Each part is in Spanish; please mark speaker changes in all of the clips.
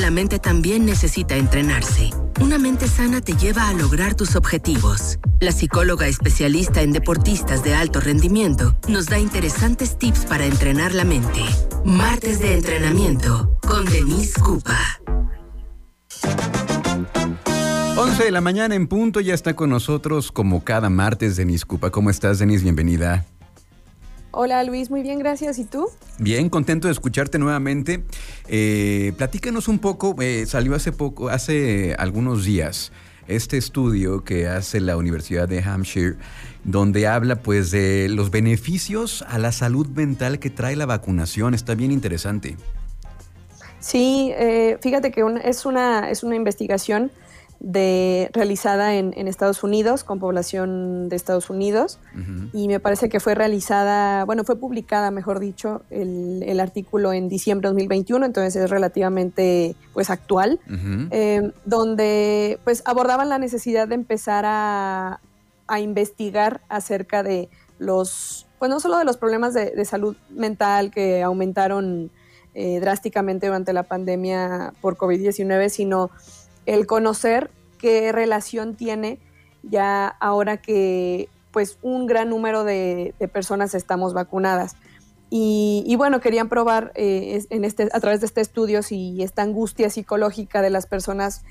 Speaker 1: La mente también necesita entrenarse. Una mente sana te lleva a lograr tus objetivos. La psicóloga especialista en deportistas de alto rendimiento nos da interesantes tips para entrenar la mente. Martes de entrenamiento con Denise Cupa.
Speaker 2: 11 de la mañana en punto ya está con nosotros como cada martes Denise Cupa. ¿Cómo estás Denise? Bienvenida.
Speaker 3: Hola Luis, muy bien, gracias. ¿Y tú?
Speaker 2: Bien, contento de escucharte nuevamente. Eh, platícanos un poco, eh, salió hace poco, hace algunos días, este estudio que hace la Universidad de Hampshire, donde habla pues de los beneficios a la salud mental que trae la vacunación. Está bien interesante.
Speaker 3: Sí, eh, fíjate que es, una, es una investigación de, realizada en, Estados Unidos, con población de Estados Unidos, y me parece que fue realizada, bueno, fue publicada, mejor dicho, el, artículo en diciembre de 2021, entonces es relativamente, pues, actual, eh, donde, pues, abordaban la necesidad de empezar a, investigar acerca de los, pues, no solo de los problemas de, salud mental que aumentaron eh, drásticamente durante la pandemia por COVID-19, sino el conocer qué relación tiene ya ahora que pues un gran número de, personas estamos vacunadas. Y, bueno, querían probar eh, en este, a través de este estudio si esta angustia psicológica de las personas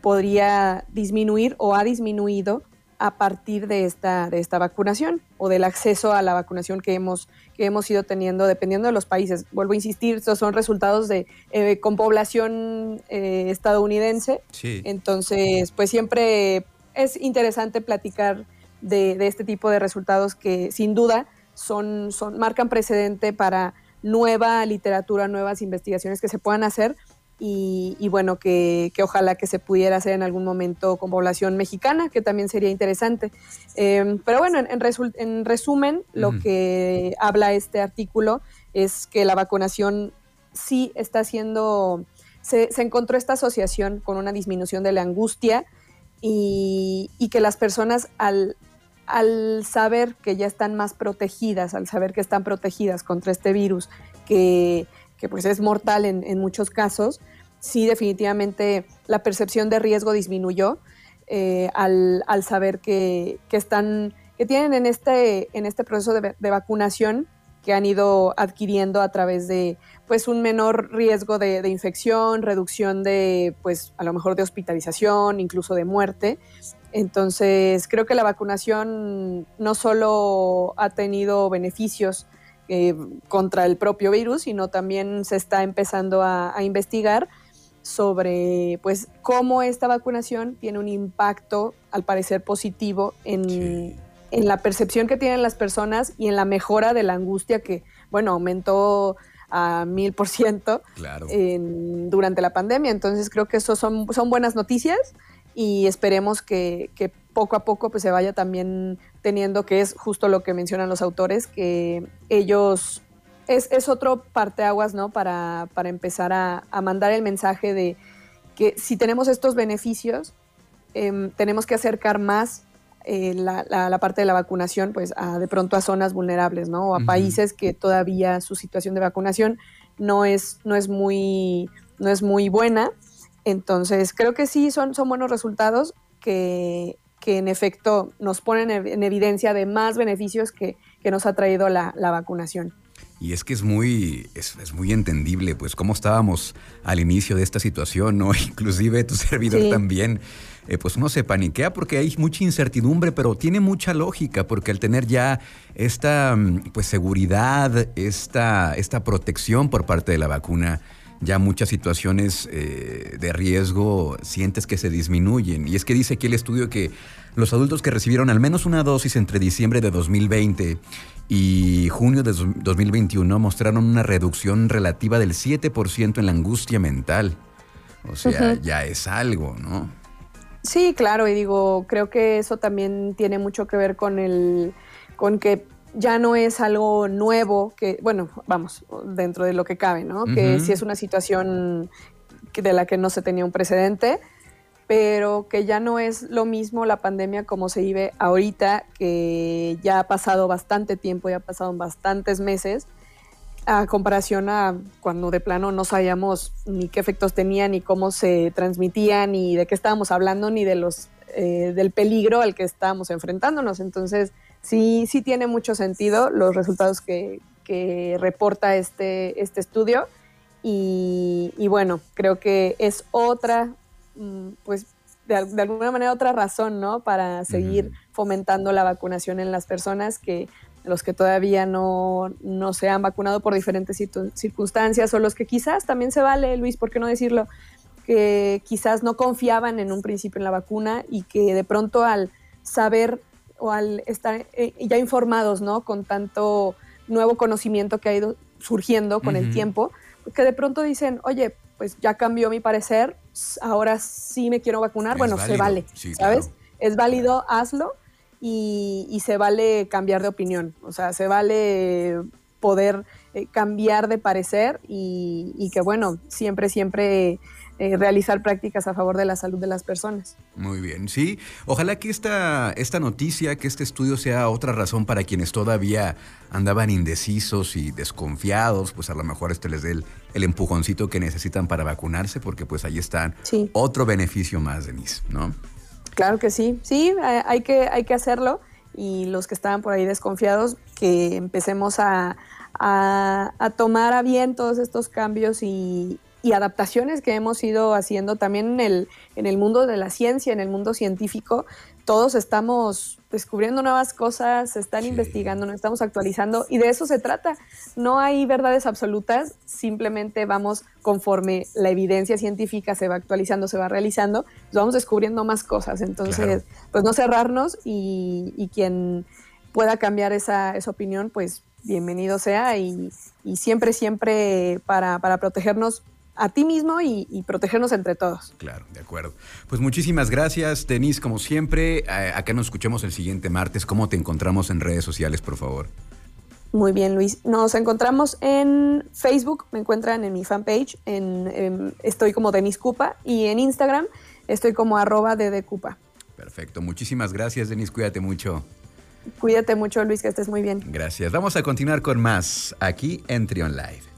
Speaker 3: podría disminuir o ha disminuido a partir de esta, de esta vacunación o del acceso a la vacunación que hemos, que hemos ido teniendo dependiendo de los países. Vuelvo a insistir, estos son resultados de eh, con población eh, estadounidense. Entonces, pues siempre es interesante platicar de, este tipo de resultados que sin duda son, son, marcan precedente para nueva literatura, nuevas investigaciones que se puedan hacer y, bueno, que, ojalá que se pudiera hacer en algún momento con población mexicana, que también sería interesante. Em, pero bueno, en, resumen, lo que habla este artículo es que la vacunación sí está haciendo, se, encontró esta asociación con una disminución de la angustia y, que las personas al, al saber que ya están más protegidas, al saber que están protegidas contra este virus, que que pues es mortal en, muchos casos, sí definitivamente la percepción de riesgo disminuyó eh, al, saber que, están, que tienen en este, en este proceso de, vacunación que han ido adquiriendo a través de pues un menor riesgo de, infección, reducción de pues a lo mejor de hospitalización, incluso de muerte. Entonces creo que la vacunación no solo ha tenido beneficios eh, contra el propio virus, sino también se está empezando a, investigar sobre pues cómo esta vacunación tiene un impacto al parecer positivo en, la percepción que tienen las personas y en la mejora de la angustia que, bueno, aumentó a mil por ciento durante la pandemia. Entonces creo que eso son, son buenas noticias y esperemos que, que poco a poco pues se vaya también teniendo, que es justo lo que mencionan los autores, que ellos es, es otro parteaguas, ¿no? Para, para empezar a, mandar el mensaje de que si tenemos estos beneficios, em, tenemos que acercar más eh, la, la, parte de la vacunación, pues a, de pronto a zonas vulnerables, ¿no? O a países que todavía su situación de vacunación no es, no es, muy, no es muy buena. Entonces, creo que sí son, son buenos resultados que que en efecto nos ponen en evidencia de más beneficios que, nos ha traído la, vacunación.
Speaker 2: Y es que es muy, es, muy entendible, pues, cómo estábamos al inicio de esta situación, ¿no? Inclusive tu servidor también, eh, pues uno se paniquea porque hay mucha incertidumbre, pero tiene mucha lógica, porque al tener ya esta, mm, pues, seguridad, esta, esta protección por parte de la vacuna, ya muchas situaciones eh, de riesgo sientes que se disminuyen. Y es que dice aquí el estudio que los adultos que recibieron al menos una dosis entre diciembre de 2020 y junio de 2021 mostraron una reducción relativa del 7% en la angustia mental. O sea, ya es algo, ¿no?
Speaker 3: Sí, claro, y digo, creo que eso también tiene mucho que ver con el con que ya no es algo nuevo, que, bueno, vamos, dentro de lo que cabe, ¿no? Que sí es una situación de la que no se tenía un precedente, pero que ya no es lo mismo la pandemia como se vive ahorita, que ya ha pasado bastante tiempo, ya ha pasado bastantes meses, a comparación a cuando de plano no sabíamos ni qué efectos tenían, ni cómo se transmitían, ni de qué estábamos hablando, ni de los eh, del peligro al que estábamos enfrentándonos. Entonces, sí, sí tiene mucho sentido los resultados que, que reporta este, este estudio. Y, bueno, creo que es otra, mm, pues de, alguna manera otra razón, ¿no? Para seguir fomentando la vacunación en las personas que los que todavía no, no se han vacunado por diferentes circunstancias o los que quizás también se vale, Luis, ¿por qué no decirlo? Que quizás no confiaban en un principio en la vacuna y que de pronto al saber o al estar eh, ya informados, ¿no? Con tanto nuevo conocimiento que ha ido surgiendo con el tiempo, que de pronto dicen, oye, pues ya cambió mi parecer, ahora sí me quiero vacunar, bueno, se vale, ¿sabes? Es válido, hazlo y, se vale cambiar de opinión, o sea, se vale poder eh, cambiar de parecer y, y, que bueno, siempre, siempre eh, realizar prácticas a favor de la salud de las personas.
Speaker 2: Muy bien, sí. Ojalá que esta, esta noticia, que este estudio sea otra razón para quienes todavía andaban indecisos y desconfiados, pues a lo mejor este les dé el, empujoncito que necesitan para vacunarse, porque pues ahí están otro beneficio más, Denise, ¿no?
Speaker 3: Claro que sí, sí, hay que, hay que hacerlo y los que estaban por ahí desconfiados, que empecemos a, a, a tomar a bien todos estos cambios y, y adaptaciones que hemos ido haciendo también en el, en el mundo de la ciencia, en el mundo científico. Todos estamos descubriendo nuevas cosas, se están investigando, nos estamos actualizando y de eso se trata. No hay verdades absolutas, simplemente vamos conforme la evidencia científica se va actualizando, se va realizando, pues vamos descubriendo más cosas. Entonces, pues no cerrarnos y, quien pueda cambiar esa, esa opinión, pues bienvenido sea y, y siempre, siempre para, para protegernos a ti mismo y, protegernos entre todos.
Speaker 2: Claro, de acuerdo. Pues muchísimas gracias, Denise, como siempre. acá nos escuchamos el siguiente martes. ¿Cómo te encontramos en redes sociales, por favor?
Speaker 3: Muy bien, Luis. Nos encontramos en Facebook, me encuentran en mi fanpage, en, estoy como Denise Cupa, y en Instagram estoy como arroba Cupa.
Speaker 2: Perfecto, muchísimas gracias, Denise, cuídate mucho.
Speaker 3: Cuídate mucho, Luis, que estés muy bien.
Speaker 2: Gracias. Vamos a continuar con más aquí en Trion Live.